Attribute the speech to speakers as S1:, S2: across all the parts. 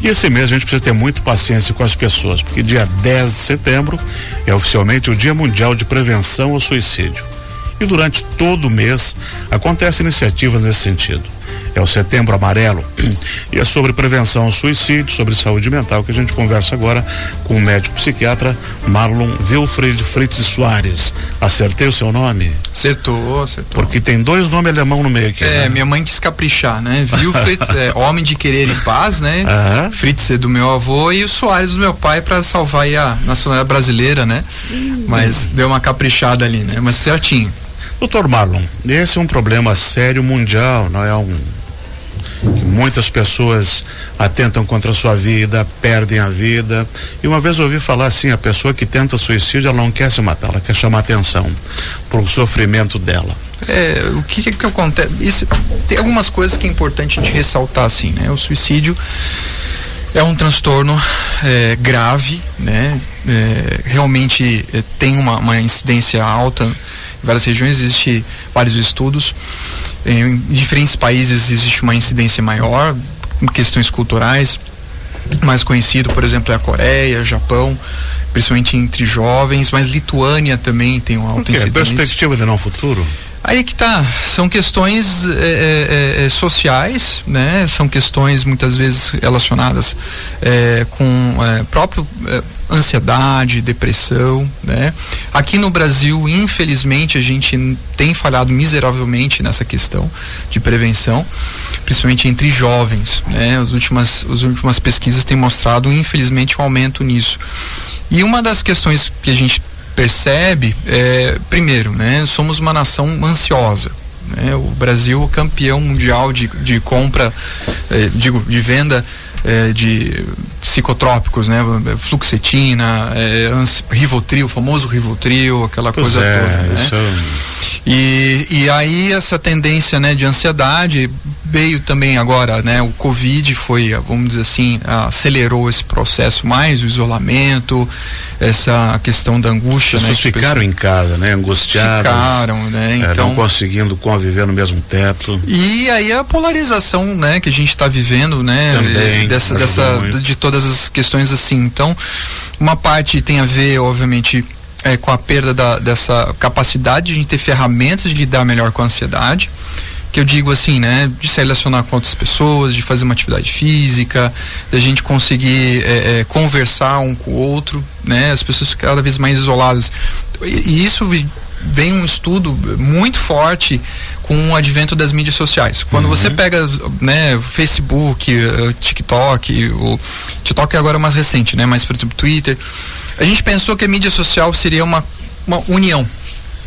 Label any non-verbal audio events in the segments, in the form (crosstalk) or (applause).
S1: E esse mês a gente precisa ter muito paciência com as pessoas, porque dia 10 de setembro é oficialmente o Dia Mundial de Prevenção ao Suicídio. E durante todo o mês acontecem iniciativas nesse sentido é o Setembro Amarelo, (clears throat) e é sobre prevenção ao suicídio, sobre saúde mental, que a gente conversa agora com o médico psiquiatra Marlon Wilfried Fritz Soares. Acertei o seu nome?
S2: Acertou, acertou.
S1: Porque tem dois nomes alemão no meio aqui.
S2: É, né? minha mãe quis caprichar, né? Wilfried, (laughs) é, homem de querer e paz, né? Uhum. Fritz é do meu avô e o Soares do meu pai para salvar a nacionalidade brasileira, né? Uhum. Mas deu uma caprichada ali, né? Mas certinho.
S1: Doutor Marlon, esse é um problema sério mundial, não é um que muitas pessoas atentam contra a sua vida, perdem a vida. E uma vez ouvi falar assim, a pessoa que tenta suicídio, ela não quer se matar, ela quer chamar atenção para o sofrimento dela.
S2: É, o que, que, que acontece? Isso, tem algumas coisas que é importante de ressaltar assim, né? O suicídio é um transtorno é, grave, né? É, realmente é, tem uma, uma incidência alta em várias regiões, existe vários estudos. Em diferentes países existe uma incidência maior, questões culturais. Mais conhecido, por exemplo, é a Coreia, Japão, principalmente entre jovens, mas Lituânia também tem uma alta incidência.
S1: Perspectiva de não futuro?
S2: Aí que tá, são questões é, é, sociais, né? São questões muitas vezes relacionadas é, com é, próprio ansiedade, depressão, né? Aqui no Brasil, infelizmente, a gente tem falhado miseravelmente nessa questão de prevenção, principalmente entre jovens, né? As últimas, as últimas pesquisas têm mostrado, infelizmente, um aumento nisso. E uma das questões que a gente percebe, é, primeiro, né, somos uma nação ansiosa. Né? O Brasil é campeão mundial de, de compra, é, digo, de venda é, de psicotrópicos, né? Fluxetina, é, Rivotril, o famoso Rivotril, aquela pois coisa é, toda. Né? Isso... É e, e aí essa tendência né, de ansiedade veio também agora, né? O Covid foi, vamos dizer assim, acelerou esse processo mais, o isolamento, essa questão da angústia.
S1: As pessoas né, ficaram em casa, né? Angustiadas.
S2: Ficaram, né?
S1: É, então, não conseguindo conviver no mesmo teto.
S2: E aí a polarização, né? Que a gente está vivendo, né?
S1: Também.
S2: Dessa, dessa, de todas as questões assim. Então, uma parte tem a ver, obviamente, é, com a perda da, dessa capacidade de a gente ter ferramentas de lidar melhor com a ansiedade que eu digo assim, né, de se relacionar com outras pessoas, de fazer uma atividade física, da gente conseguir é, é, conversar um com o outro, né, as pessoas cada vez mais isoladas. E, isso vem um estudo muito forte com o advento das mídias sociais. Quando uhum. você pega, né, Facebook, uh, TikTok, o TikTok é agora mais recente, né, mas por exemplo, Twitter, a gente pensou que a mídia social seria uma, uma união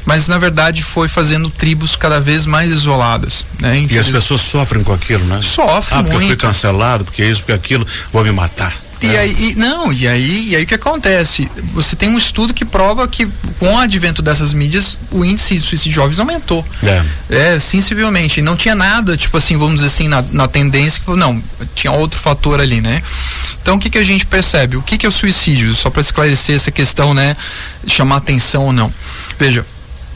S2: mas na verdade foi fazendo tribos cada vez mais isoladas. Né?
S1: E as pessoas sofrem com aquilo, né?
S2: Sofrem ah,
S1: porque
S2: muito.
S1: eu fui cancelado, porque isso, porque aquilo, vou me matar.
S2: E é. aí, e, não, e aí, e aí o que acontece? Você tem um estudo que prova que com o advento dessas mídias, o índice de suicídio de jovens aumentou. É. É, sensivelmente. Não tinha nada, tipo assim, vamos dizer assim, na, na tendência, que não, tinha outro fator ali, né? Então o que, que a gente percebe? O que, que é o suicídio? Só para esclarecer essa questão, né? Chamar atenção ou não. Veja,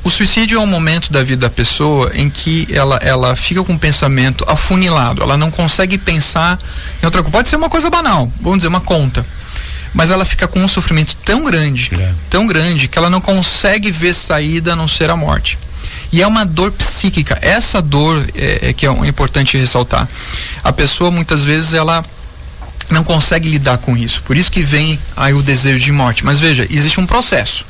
S2: o suicídio é um momento da vida da pessoa em que ela, ela fica com o pensamento afunilado, ela não consegue pensar em outra coisa. Pode ser uma coisa banal, vamos dizer, uma conta. Mas ela fica com um sofrimento tão grande, é. tão grande, que ela não consegue ver saída a não ser a morte. E é uma dor psíquica. Essa dor é, é que é importante ressaltar. A pessoa muitas vezes ela não consegue lidar com isso. Por isso que vem aí o desejo de morte. Mas veja, existe um processo.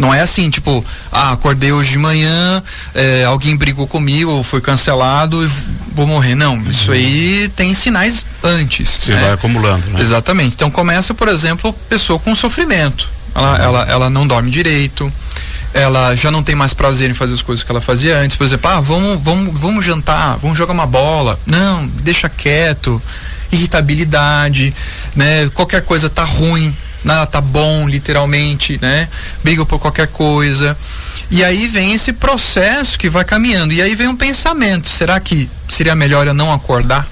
S2: Não é assim, tipo, ah, acordei hoje de manhã, é, alguém brigou comigo ou foi cancelado e vou morrer. Não, uhum. isso aí tem sinais antes.
S1: Você né? vai acumulando, né?
S2: Exatamente. Então começa, por exemplo, pessoa com sofrimento. Ela, uhum. ela, ela não dorme direito, ela já não tem mais prazer em fazer as coisas que ela fazia antes. Por exemplo, ah, vamos, vamos, vamos jantar, vamos jogar uma bola. Não, deixa quieto. Irritabilidade, né? Qualquer coisa tá ruim nada tá bom, literalmente, né? Briga por qualquer coisa. E aí vem esse processo que vai caminhando. E aí vem um pensamento: será que seria melhor eu não acordar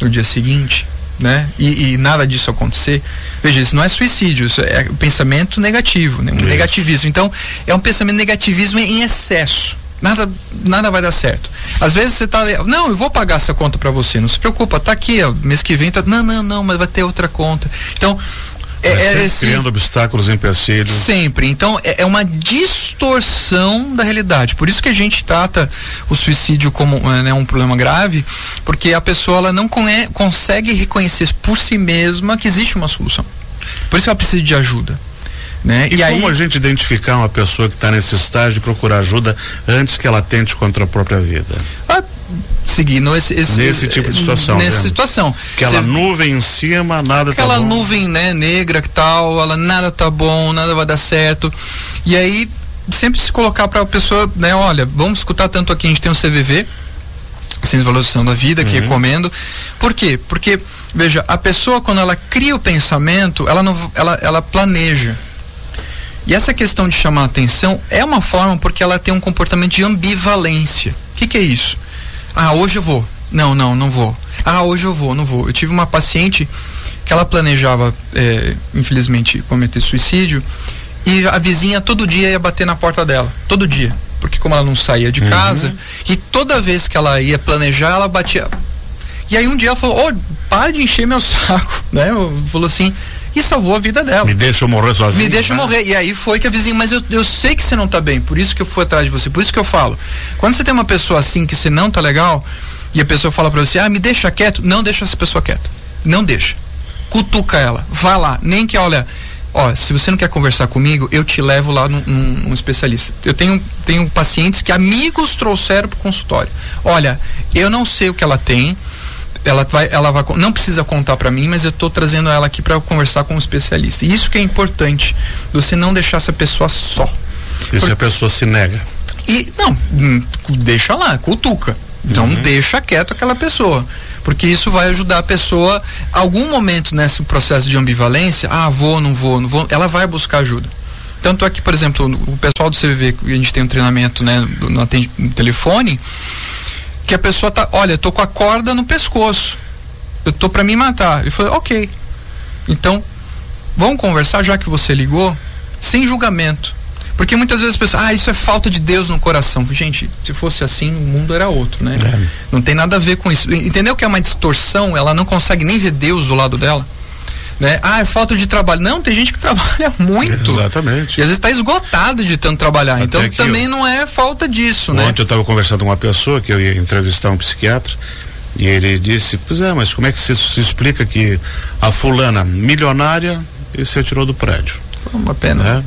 S2: no dia seguinte? Né? E, e nada disso acontecer. Veja, isso não é suicídio, isso é pensamento negativo, né? um negativismo. Então, é um pensamento negativismo em excesso. nada, nada vai dar certo. Às vezes você tá, não, eu vou pagar essa conta para você, não se preocupa, tá aqui, ó, mês que vem, tá, não, não, não, mas vai ter outra conta. Então,
S1: é, é esse, criando obstáculos, empecilhos.
S2: Sempre. Então, é, é, uma distorção da realidade. Por isso que a gente trata o suicídio como né, um problema grave, porque a pessoa ela não consegue reconhecer por si mesma que existe uma solução. Por isso ela precisa de ajuda. Né?
S1: E, e como aí... a gente identificar uma pessoa que está nesse estágio de procurar ajuda antes que ela tente contra a própria vida?
S2: Ah, seguindo esse, esse,
S1: nesse tipo de situação.
S2: Nessa situação.
S1: Aquela Cê, nuvem em cima, nada
S2: tá
S1: Aquela
S2: nuvem, né, negra que tal, ela nada tá bom, nada vai dar certo. E aí sempre se colocar para a pessoa, né, olha, vamos escutar tanto aqui a gente tem um CVV, de Valorização da Vida, que uhum. recomendo. Por quê? Porque veja, a pessoa quando ela cria o pensamento, ela não ela ela planeja. E essa questão de chamar atenção é uma forma porque ela tem um comportamento de ambivalência. O que, que é isso? Ah, hoje eu vou. Não, não, não vou. Ah, hoje eu vou, não vou. Eu tive uma paciente que ela planejava, é, infelizmente, cometer suicídio e a vizinha todo dia ia bater na porta dela. Todo dia. Porque como ela não saía de uhum. casa, e toda vez que ela ia planejar, ela batia. E aí um dia ela falou, ô, oh, para de encher meu (laughs) saco, né? Falou assim, e salvou a vida dela.
S1: Me deixa eu morrer sozinho.
S2: Me deixa né? morrer. E aí foi que a vizinha, mas eu, eu sei que você não tá bem, por isso que eu fui atrás de você, por isso que eu falo. Quando você tem uma pessoa assim que você não tá legal, e a pessoa fala para você, ah, me deixa quieto, não deixa essa pessoa quieta. Não deixa. Cutuca ela. Vai lá. Nem que, olha, ó, se você não quer conversar comigo, eu te levo lá num, num, num especialista. Eu tenho, tenho pacientes que amigos trouxeram pro consultório. Olha, eu não sei o que ela tem, ela vai, ela vai, não precisa contar para mim, mas eu estou trazendo ela aqui para conversar com um especialista. E isso que é importante, você não deixar essa pessoa só.
S1: E Por... se a pessoa se nega?
S2: E não, hum, deixa lá, cutuca. Então uhum. deixa quieto aquela pessoa. Porque isso vai ajudar a pessoa, algum momento nesse processo de ambivalência, ah, vou, não vou, não vou, ela vai buscar ajuda. Tanto é que, por exemplo, o pessoal do CVV, a gente tem um treinamento né, no, no telefone, que a pessoa tá, olha, eu tô com a corda no pescoço. Eu tô para me matar. Ele falou, ok. Então, vamos conversar já que você ligou, sem julgamento. Porque muitas vezes as pessoas, ah, isso é falta de Deus no coração. Gente, se fosse assim, o mundo era outro, né? É. Não tem nada a ver com isso. Entendeu que é uma distorção? Ela não consegue nem ver Deus do lado dela. Né? Ah, é falta de trabalho. Não, tem gente que (laughs) trabalha muito.
S1: Exatamente.
S2: E às vezes está esgotado de tanto trabalhar. Até então também eu, não é falta disso,
S1: ontem
S2: né?
S1: Ontem eu estava conversando com uma pessoa que eu ia entrevistar um psiquiatra. E ele disse, pois é, mas como é que se, se explica que a fulana milionária e se atirou do prédio?
S2: Uma pena. Né?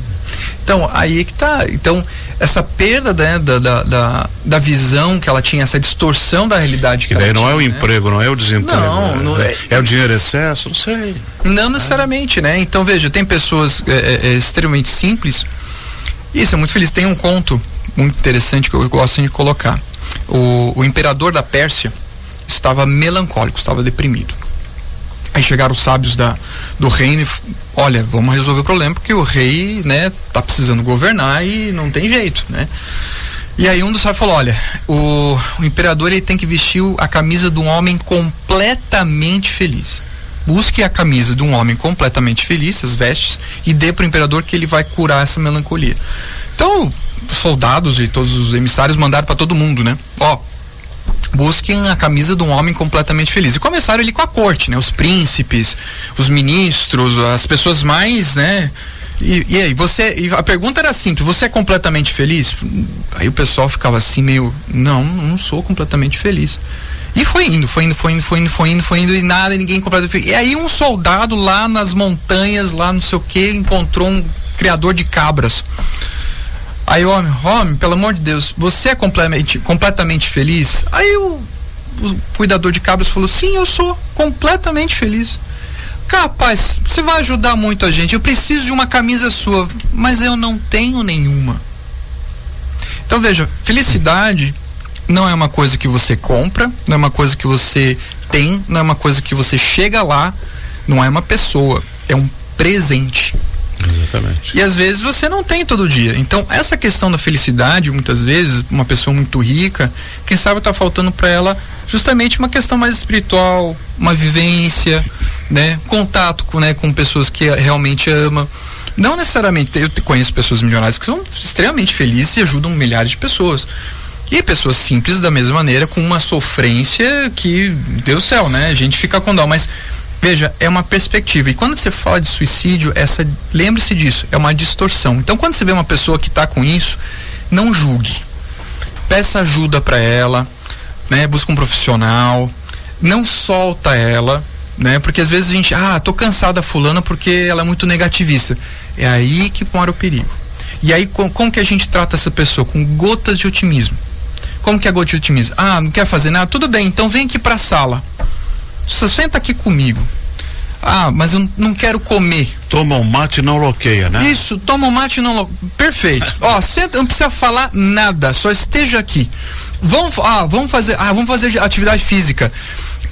S2: Então, aí é que tá. Então, essa perda né, da, da, da, da, visão que ela tinha, essa distorção da realidade
S1: que,
S2: que
S1: daí não
S2: tinha,
S1: é o né? emprego, não é o desemprego. Não, né? não é, é, o dinheiro excesso, não sei.
S2: Não necessariamente, né? Então, veja, tem pessoas é, é, é extremamente simples. Isso é muito feliz. Tem um conto muito interessante que eu gosto de colocar. O, o imperador da Pérsia estava melancólico, estava deprimido. Aí chegaram os sábios da, do reino e olha, vamos resolver o problema porque o rei, né, tá precisando governar e não tem jeito, né? E aí um dos sábios falou, olha, o, o imperador ele tem que vestir a camisa de um homem completamente feliz. Busque a camisa de um homem completamente feliz, as vestes, e dê para o imperador que ele vai curar essa melancolia. Então, soldados e todos os emissários mandaram para todo mundo, né? Ó, busquem a camisa de um homem completamente feliz. E começaram ali com a corte, né? Os príncipes, os ministros, as pessoas mais, né? E, e aí, você. E a pergunta era simples: você é completamente feliz? Aí o pessoal ficava assim, meio. Não, não sou completamente feliz. E foi indo, foi indo, foi indo, foi indo, foi indo, foi indo, e nada, ninguém completamente feliz. E aí um soldado lá nas montanhas, lá não sei o que, encontrou um criador de cabras. Aí o homem, homem, pelo amor de Deus, você é completamente, completamente feliz? Aí o, o cuidador de cabras falou, sim, eu sou completamente feliz. Capaz, você vai ajudar muito a gente. Eu preciso de uma camisa sua, mas eu não tenho nenhuma. Então veja, felicidade não é uma coisa que você compra, não é uma coisa que você tem, não é uma coisa que você chega lá, não é uma pessoa, é um presente.
S1: Exatamente.
S2: E às vezes você não tem todo dia. Então, essa questão da felicidade, muitas vezes, uma pessoa muito rica, quem sabe está faltando para ela justamente uma questão mais espiritual, uma vivência, né? Contato com, né, com pessoas que realmente ama. Não necessariamente, eu conheço pessoas milionárias que são extremamente felizes e ajudam milhares de pessoas. E pessoas simples da mesma maneira, com uma sofrência que, Deus do céu, né? A gente fica com dó, mas veja, é uma perspectiva. E quando você fala de suicídio, essa lembre-se disso, é uma distorção. Então, quando você vê uma pessoa que está com isso, não julgue. Peça ajuda para ela, né? Busca um profissional, não solta ela, né? Porque às vezes a gente, ah, tô cansada fulana porque ela é muito negativista. É aí que mora o perigo. E aí com, como que a gente trata essa pessoa? Com gotas de otimismo. Como que é gota de otimismo? Ah, não quer fazer nada? Tudo bem, então vem aqui para a sala. Você senta aqui comigo. Ah, mas eu não quero comer.
S1: Toma um mate e não loqueia, né?
S2: Isso, toma um mate e não loqueia. Perfeito. Ó, senta, não precisa falar nada, só esteja aqui. Vamos, ah, vamos fazer, ah, vamos fazer atividade física.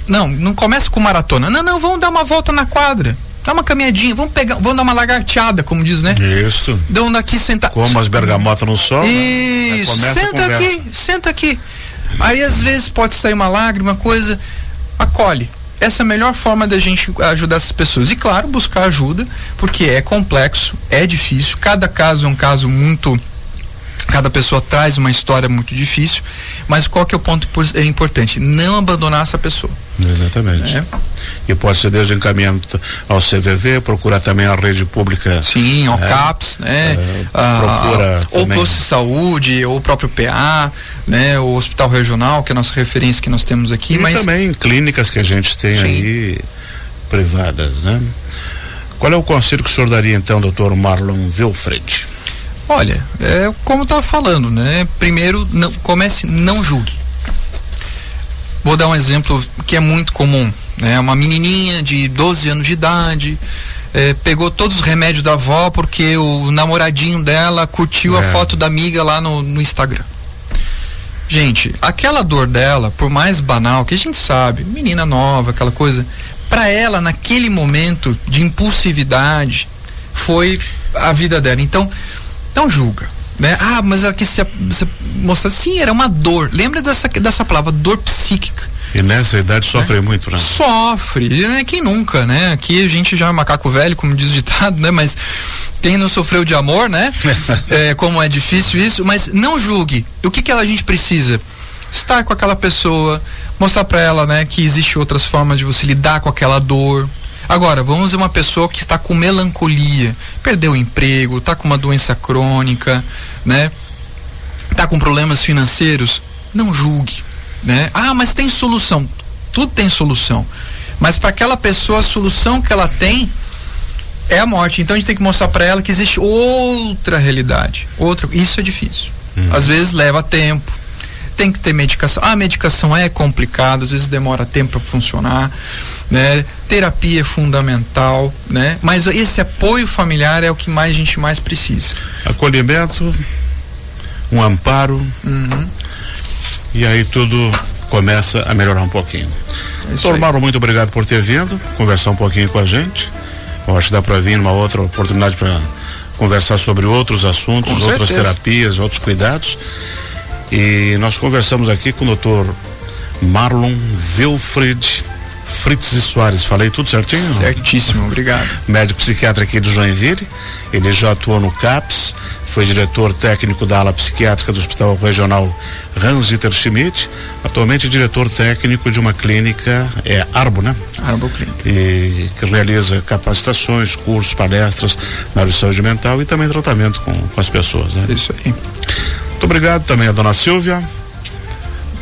S2: Não, não começa com maratona. Não, não, vamos dar uma volta na quadra. Dá uma caminhadinha, vamos pegar, vamos dar uma lagarteada, como diz, né?
S1: Isso.
S2: Dão daqui sentar.
S1: Como as bergamotas no sol. Né?
S2: Isso. Né? Senta aqui, senta aqui. Aí às vezes pode sair uma lágrima, coisa. Acolhe. Essa é a melhor forma da gente ajudar essas pessoas. E claro, buscar ajuda, porque é complexo, é difícil. Cada caso é um caso muito Cada pessoa traz uma história muito difícil, mas qual que é o ponto é importante? Não abandonar essa pessoa.
S1: Exatamente. É. E pode ser desde encaminhamento ao CVV, procurar também a rede pública.
S2: Sim, ao é, CAPS, né? É, ah, procura ou posto de saúde, ou o próprio PA, né? O hospital regional, que é a nossa referência que nós temos aqui.
S1: E
S2: mas
S1: também clínicas que a gente tem Sim. aí privadas, né? Qual é o conselho que o senhor daria então, doutor Marlon Wilfred?
S2: Olha, é como estava falando, né? Primeiro, não, comece, não julgue. Vou dar um exemplo que é muito comum, né? Uma menininha de 12 anos de idade, é, pegou todos os remédios da avó porque o namoradinho dela curtiu é. a foto da amiga lá no, no Instagram. Gente, aquela dor dela, por mais banal que a gente sabe, menina nova, aquela coisa, para ela naquele momento de impulsividade foi a vida dela. Então, então julga. Né? Ah, mas aqui se, se mostra sim, era uma dor. Lembra dessa, dessa palavra, dor psíquica.
S1: E nessa idade sofre
S2: é.
S1: muito, né?
S2: Sofre, né? Quem nunca, né? Aqui a gente já é macaco velho, como diz o ditado, né? Mas quem não sofreu de amor, né? (laughs) é, como é difícil isso, mas não julgue. O que que a gente precisa? Estar com aquela pessoa, mostrar para ela, né, que existe outras formas de você lidar com aquela dor, Agora, vamos ver uma pessoa que está com melancolia, perdeu o emprego, está com uma doença crônica, né? Está com problemas financeiros, não julgue, né? Ah, mas tem solução. Tudo tem solução. Mas para aquela pessoa a solução que ela tem é a morte. Então a gente tem que mostrar para ela que existe outra realidade, outra. Isso é difícil. Uhum. Às vezes leva tempo, tem que ter medicação. A medicação é complicada, às vezes demora tempo para funcionar, né? Terapia é fundamental, né? Mas esse apoio familiar é o que mais a gente mais precisa.
S1: Acolhimento, um amparo, uhum. e aí tudo começa a melhorar um pouquinho. É Doutor Mauro, muito obrigado por ter vindo, conversar um pouquinho com a gente. Eu acho que dá para vir numa outra oportunidade para conversar sobre outros assuntos, outras terapias, outros cuidados. E nós conversamos aqui com o doutor Marlon Wilfred Fritz e Soares. Falei tudo certinho?
S2: Certíssimo, obrigado.
S1: Médico psiquiatra aqui de Joinville. Ele já atuou no CAPS, foi diretor técnico da ala psiquiátrica do Hospital Regional Hans-Dieter Schmidt. Atualmente diretor técnico de uma clínica, é Arbo, né?
S2: Arbo Clínica.
S1: E que realiza capacitações, cursos, palestras na área de saúde mental e também tratamento com, com as pessoas, né?
S2: Isso aí.
S1: Muito obrigado também a dona Silvia,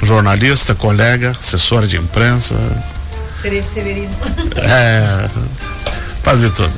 S1: jornalista, colega, assessora de imprensa.
S3: Seria Severino.
S1: É, fazer tudo.